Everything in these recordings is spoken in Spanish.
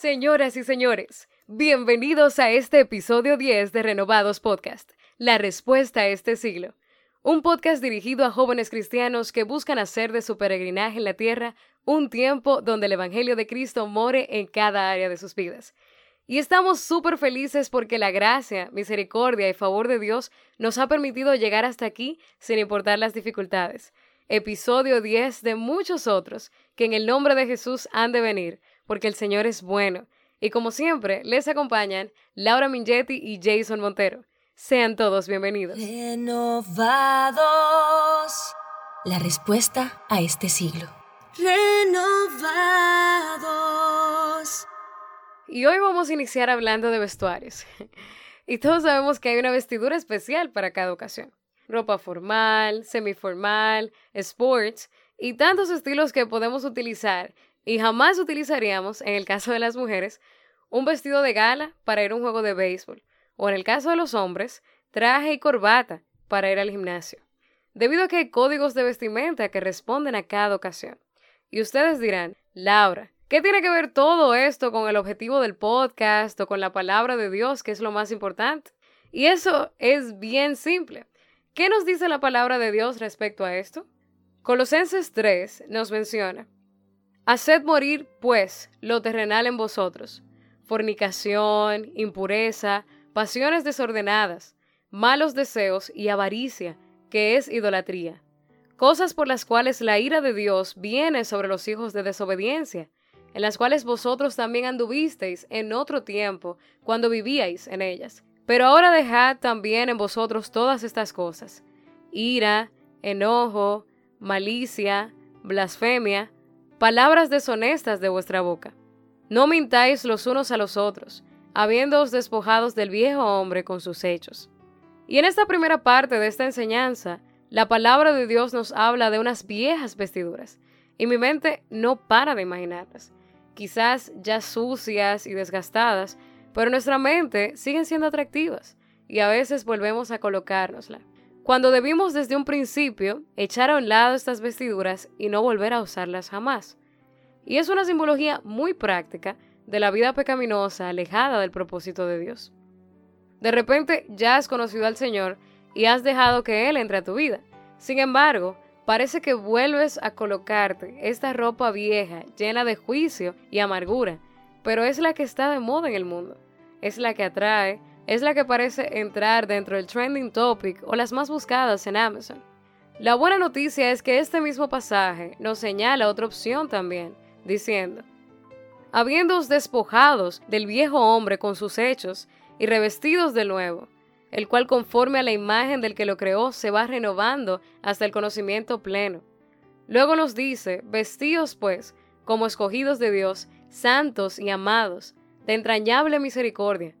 Señoras y señores, bienvenidos a este episodio 10 de Renovados Podcast, La respuesta a este siglo. Un podcast dirigido a jóvenes cristianos que buscan hacer de su peregrinaje en la tierra un tiempo donde el Evangelio de Cristo more en cada área de sus vidas. Y estamos súper felices porque la gracia, misericordia y favor de Dios nos ha permitido llegar hasta aquí sin importar las dificultades. Episodio 10 de muchos otros que en el nombre de Jesús han de venir, porque el Señor es bueno. Y como siempre, les acompañan Laura Mingetti y Jason Montero. Sean todos bienvenidos. Renovados. La respuesta a este siglo. Renovados. Y hoy vamos a iniciar hablando de vestuarios. y todos sabemos que hay una vestidura especial para cada ocasión. Ropa formal, semiformal, sports y tantos estilos que podemos utilizar y jamás utilizaríamos, en el caso de las mujeres, un vestido de gala para ir a un juego de béisbol o en el caso de los hombres, traje y corbata para ir al gimnasio. Debido a que hay códigos de vestimenta que responden a cada ocasión. Y ustedes dirán, Laura, ¿qué tiene que ver todo esto con el objetivo del podcast o con la palabra de Dios, que es lo más importante? Y eso es bien simple. ¿Qué nos dice la palabra de Dios respecto a esto? Colosenses 3 nos menciona, Haced morir, pues, lo terrenal en vosotros, fornicación, impureza, pasiones desordenadas, malos deseos y avaricia, que es idolatría, cosas por las cuales la ira de Dios viene sobre los hijos de desobediencia, en las cuales vosotros también anduvisteis en otro tiempo, cuando vivíais en ellas. Pero ahora dejad también en vosotros todas estas cosas, ira, enojo, malicia, blasfemia, palabras deshonestas de vuestra boca. No mintáis los unos a los otros, habiéndoos despojados del viejo hombre con sus hechos. Y en esta primera parte de esta enseñanza, la palabra de Dios nos habla de unas viejas vestiduras, y mi mente no para de imaginarlas, quizás ya sucias y desgastadas, pero nuestra mente siguen siendo atractivas, y a veces volvemos a colocárnosla. Cuando debimos desde un principio echar a un lado estas vestiduras y no volver a usarlas jamás. Y es una simbología muy práctica de la vida pecaminosa alejada del propósito de Dios. De repente ya has conocido al Señor y has dejado que Él entre a tu vida. Sin embargo, parece que vuelves a colocarte esta ropa vieja llena de juicio y amargura, pero es la que está de moda en el mundo. Es la que atrae, es la que parece entrar dentro del trending topic o las más buscadas en Amazon. La buena noticia es que este mismo pasaje nos señala otra opción también, diciendo, habiéndoos despojados del viejo hombre con sus hechos y revestidos del nuevo, el cual conforme a la imagen del que lo creó se va renovando hasta el conocimiento pleno. Luego nos dice, vestíos pues, como escogidos de Dios, santos y amados, de entrañable misericordia,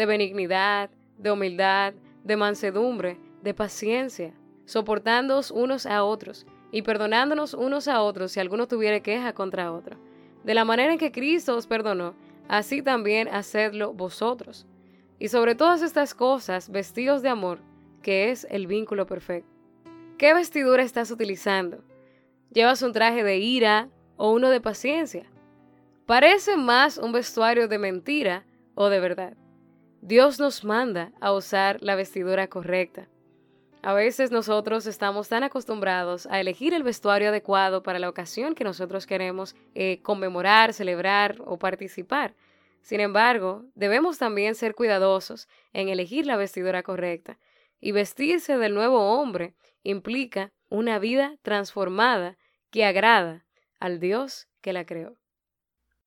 de benignidad, de humildad, de mansedumbre, de paciencia, soportándoos unos a otros, y perdonándonos unos a otros si alguno tuviere queja contra otro. De la manera en que Cristo os perdonó, así también hacedlo vosotros. Y sobre todas estas cosas, vestidos de amor, que es el vínculo perfecto. ¿Qué vestidura estás utilizando? ¿Llevas un traje de ira o uno de paciencia? Parece más un vestuario de mentira o de verdad. Dios nos manda a usar la vestidura correcta. A veces nosotros estamos tan acostumbrados a elegir el vestuario adecuado para la ocasión que nosotros queremos eh, conmemorar, celebrar o participar. Sin embargo, debemos también ser cuidadosos en elegir la vestidura correcta. Y vestirse del nuevo hombre implica una vida transformada que agrada al Dios que la creó.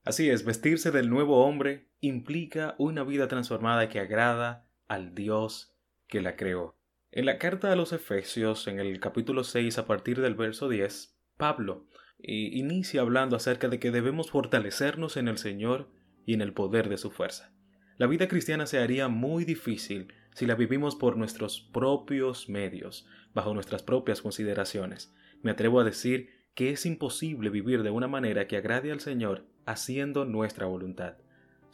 Así es, vestirse del nuevo hombre implica una vida transformada que agrada al Dios que la creó. En la carta a los Efesios, en el capítulo 6, a partir del verso 10, Pablo inicia hablando acerca de que debemos fortalecernos en el Señor y en el poder de su fuerza. La vida cristiana se haría muy difícil si la vivimos por nuestros propios medios, bajo nuestras propias consideraciones. Me atrevo a decir que es imposible vivir de una manera que agrade al Señor haciendo nuestra voluntad.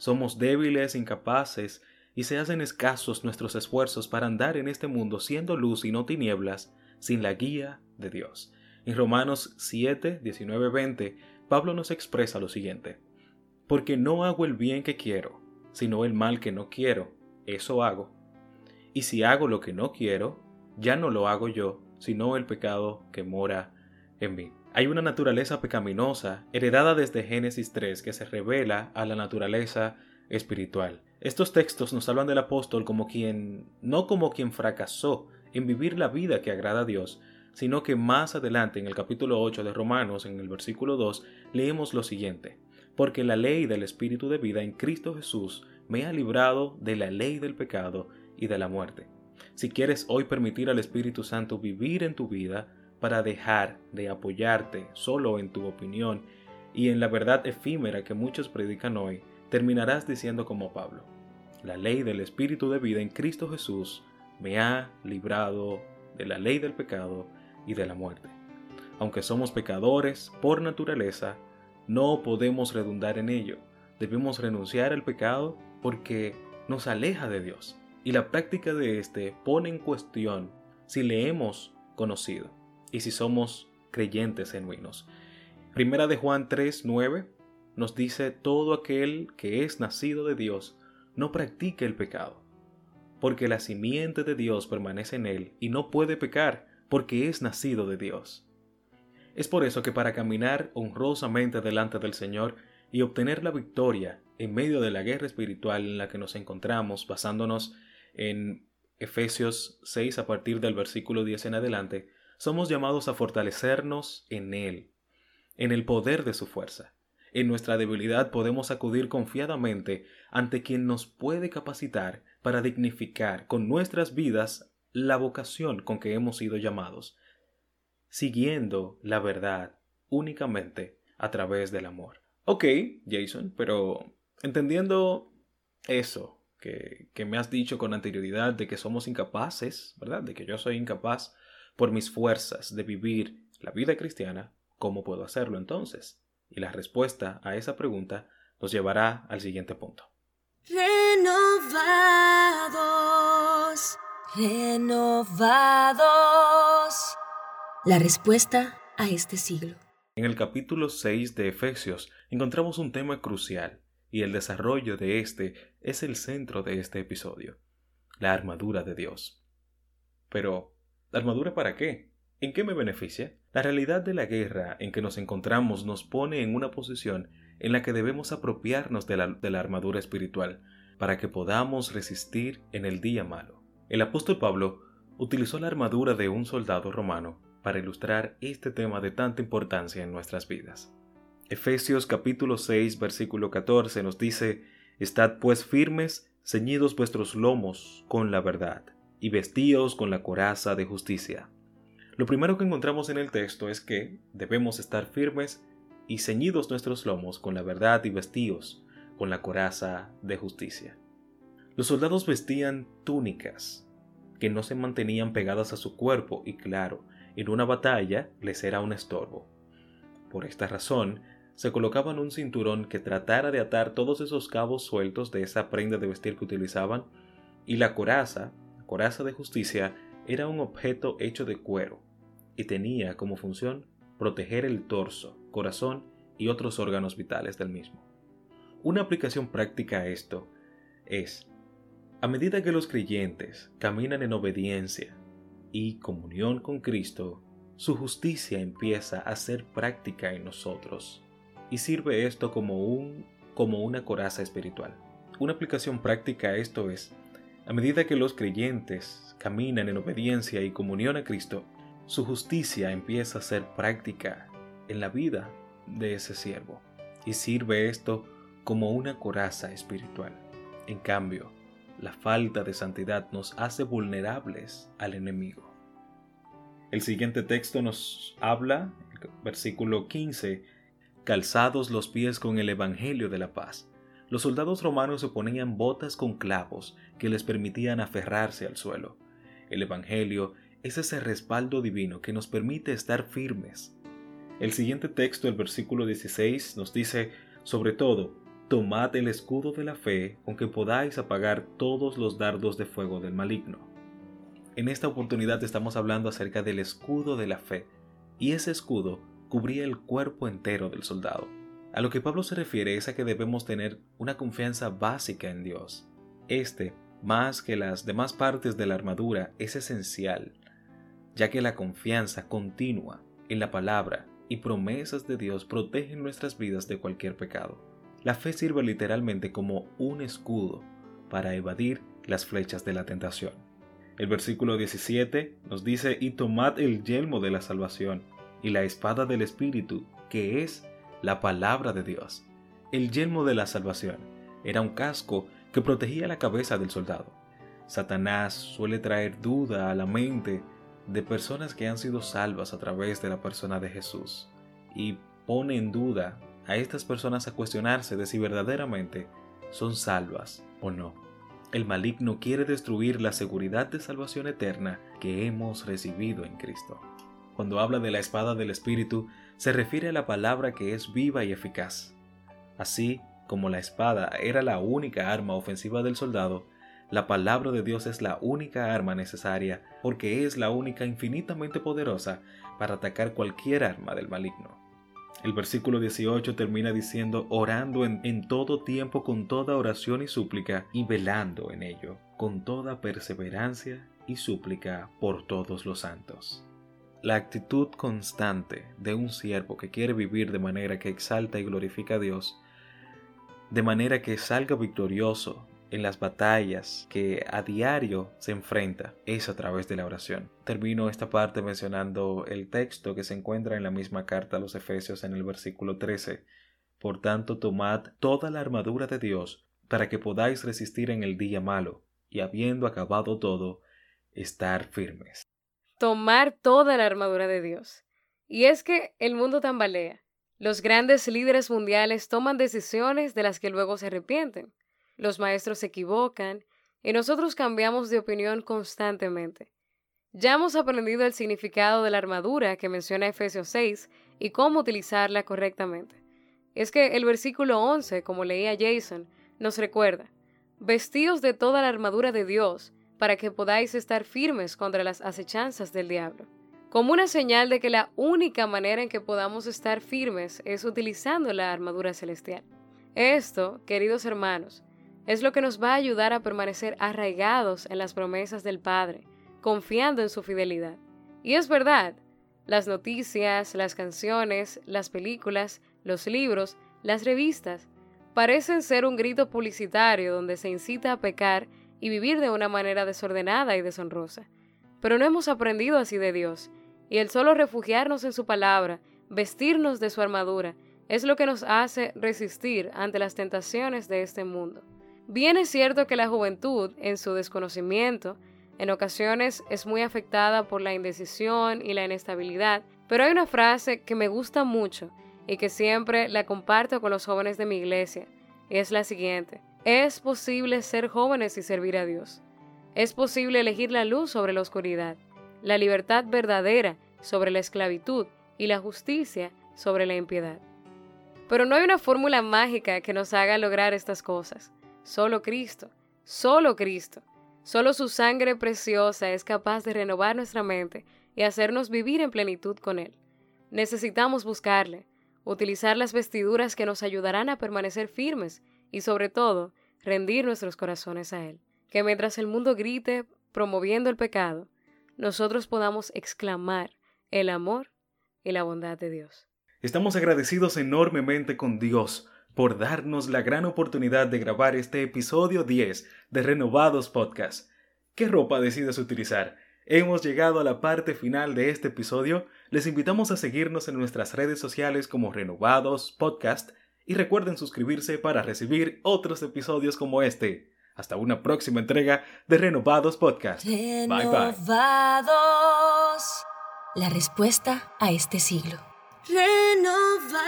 Somos débiles, incapaces, y se hacen escasos nuestros esfuerzos para andar en este mundo siendo luz y no tinieblas, sin la guía de Dios. En Romanos 7, 19, 20, Pablo nos expresa lo siguiente. Porque no hago el bien que quiero, sino el mal que no quiero, eso hago. Y si hago lo que no quiero, ya no lo hago yo, sino el pecado que mora en mí. Hay una naturaleza pecaminosa heredada desde Génesis 3 que se revela a la naturaleza espiritual. Estos textos nos hablan del apóstol como quien, no como quien fracasó en vivir la vida que agrada a Dios, sino que más adelante en el capítulo 8 de Romanos, en el versículo 2, leemos lo siguiente, porque la ley del Espíritu de vida en Cristo Jesús me ha librado de la ley del pecado y de la muerte. Si quieres hoy permitir al Espíritu Santo vivir en tu vida para dejar de apoyarte solo en tu opinión y en la verdad efímera que muchos predican hoy, terminarás diciendo como Pablo, la ley del Espíritu de vida en Cristo Jesús me ha librado de la ley del pecado y de la muerte. Aunque somos pecadores por naturaleza, no podemos redundar en ello. Debemos renunciar al pecado porque nos aleja de Dios y la práctica de éste pone en cuestión si le hemos conocido y si somos creyentes genuinos. Primera de Juan 3, 9 nos dice todo aquel que es nacido de Dios no practique el pecado, porque la simiente de Dios permanece en él y no puede pecar porque es nacido de Dios. Es por eso que para caminar honrosamente delante del Señor y obtener la victoria en medio de la guerra espiritual en la que nos encontramos, basándonos en Efesios 6 a partir del versículo 10 en adelante, somos llamados a fortalecernos en Él, en el poder de su fuerza. En nuestra debilidad podemos acudir confiadamente ante quien nos puede capacitar para dignificar con nuestras vidas la vocación con que hemos sido llamados, siguiendo la verdad únicamente a través del amor. Ok, Jason, pero entendiendo eso que, que, me has dicho con anterioridad de que somos incapaces, ¿verdad? De que yo soy incapaz por mis fuerzas de vivir la vida cristiana, ¿cómo puedo hacerlo entonces? Y la respuesta a esa pregunta nos llevará al siguiente punto. Renovados, renovados. La respuesta a este siglo. En el capítulo 6 de Efesios encontramos un tema crucial y el desarrollo de este es el centro de este episodio, la armadura de Dios. Pero, ¿la armadura para qué? ¿En qué me beneficia? La realidad de la guerra en que nos encontramos nos pone en una posición en la que debemos apropiarnos de la, armadura espiritual para que podamos resistir en el día malo. El apóstol Pablo utilizó la armadura de un soldado romano para ilustrar este tema de tanta importancia en nuestras vidas. Efesios capítulo 6 versículo 14 nos dice, Estad pues firmes, ceñidos vuestros lomos con la verdad, y vestíos con la coraza de justicia. Lo primero que encontramos en el texto es que debemos estar firmes y ceñidos nuestros lomos con la verdad y vestidos con la coraza de justicia. Los soldados vestían túnicas que no se mantenían pegadas a su cuerpo y claro, en una batalla les era un estorbo. Por esta razón, se colocaban un cinturón que tratara de atar todos esos cabos sueltos de esa prenda de vestir que utilizaban, y la coraza, coraza de justicia, era un objeto hecho de cuero, y tenía como función proteger el torso, corazón y otros órganos vitales del mismo. Una aplicación práctica a esto es, a medida que los creyentes caminan en obediencia y comunión con Cristo, su justicia empieza a ser práctica en nosotros y sirve esto como un como una coraza espiritual. Una aplicación práctica a esto es, a medida que los creyentes caminan en obediencia y comunión a Cristo, su justicia empieza a ser práctica en la vida de ese siervo y sirve esto como una coraza espiritual. En cambio, la falta de santidad nos hace vulnerables al enemigo. El siguiente texto nos habla, versículo 15, calzados los pies con el Evangelio de la paz. Los soldados romanos se ponían botas con clavos que les permitían aferrarse al suelo. El Evangelio es ese respaldo divino que nos permite estar firmes. El siguiente texto, el versículo 16, nos dice, sobre todo, tomad el escudo de la fe con que podáis apagar todos los dardos de fuego del maligno. En esta oportunidad estamos hablando acerca del escudo de la fe, y ese escudo cubría el cuerpo entero del soldado. A lo que Pablo se refiere es a que debemos tener una confianza básica en Dios. Este, más que las demás partes de la armadura, es esencial, ya que la confianza continua en la palabra y promesas de Dios protegen nuestras vidas de cualquier pecado. La fe sirve literalmente como un escudo para evadir las flechas de la tentación. El versículo 17 nos dice, y tomad el yelmo de la salvación y la espada del Espíritu, que es la palabra de Dios. El yelmo de la salvación era un casco que protegía la cabeza del soldado. Satanás suele traer duda a la mente de personas que han sido salvas a través de la persona de Jesús y pone en duda a estas personas a cuestionarse de si verdaderamente son salvas o no. El maligno quiere destruir la seguridad de salvación eterna que hemos recibido en Cristo. Cuando habla de la espada del Espíritu, se refiere a la palabra que es viva y eficaz. Así como la espada era la única arma ofensiva del soldado, la palabra de Dios es la única arma necesaria porque es la única infinitamente poderosa para atacar cualquier arma del maligno. El versículo 18 termina diciendo, orando en, en, todo tiempo con toda oración y súplica y velando en ello, con toda perseverancia y súplica por todos los santos. La actitud constante de un siervo que quiere vivir de manera que exalta y glorifica a Dios, de manera que salga victorioso en las batallas que a diario se enfrenta, es a través de la oración. Termino esta parte mencionando el texto que se encuentra en la misma carta a los Efesios en el versículo 13. Por tanto, tomad toda la armadura de Dios para que podáis resistir en el día malo, y habiendo acabado todo, estar firmes tomar toda la armadura de Dios. Y es que el mundo tambalea. Los grandes líderes mundiales toman decisiones de las que luego se arrepienten. Los maestros se equivocan y nosotros cambiamos de opinión constantemente. Ya hemos aprendido el significado de la armadura que menciona Efesios 6 y cómo utilizarla correctamente. Es que el versículo 11, como leía Jason, nos recuerda, vestidos de toda la armadura de Dios, para que podáis estar firmes contra las acechanzas del diablo. Como una señal de que la única manera en que podamos estar firmes es utilizando la armadura celestial. Esto, queridos hermanos, es lo que nos va a ayudar a permanecer arraigados en las promesas del Padre, confiando en su fidelidad. Y es verdad, las noticias, las canciones, las películas, los libros, las revistas, parecen ser un grito publicitario donde se incita a pecar y vivir de una manera desordenada y deshonrosa. Pero no hemos aprendido así de Dios, y el solo refugiarnos en su palabra, vestirnos de su armadura, es lo que nos hace resistir ante las tentaciones de este mundo. Bien es cierto que la juventud, en su desconocimiento, en ocasiones es muy afectada por la indecisión y la inestabilidad, pero hay una frase que me gusta mucho y que siempre la comparto con los jóvenes de mi iglesia, y es la siguiente. Es posible ser jóvenes y servir a Dios. Es posible elegir la luz sobre la oscuridad, la libertad verdadera sobre la esclavitud y la justicia sobre la impiedad. Pero no hay una fórmula mágica que nos haga lograr estas cosas. Solo Cristo, solo Cristo, solo su sangre preciosa es capaz de renovar nuestra mente y hacernos vivir en plenitud con Él. Necesitamos buscarle, utilizar las vestiduras que nos ayudarán a permanecer firmes y sobre todo rendir nuestros corazones a Él. Que mientras el mundo grite promoviendo el pecado, nosotros podamos exclamar el amor y la bondad de Dios. Estamos agradecidos enormemente con Dios por darnos la gran oportunidad de grabar este episodio 10 de Renovados Podcast. ¿Qué ropa decides utilizar? Hemos llegado a la parte final de este episodio. Les invitamos a seguirnos en nuestras redes sociales como Renovados Podcast y recuerden suscribirse para recibir otros episodios como este. Hasta una próxima entrega de Renovados Podcast. Bye bye. La respuesta a este siglo. Renovados.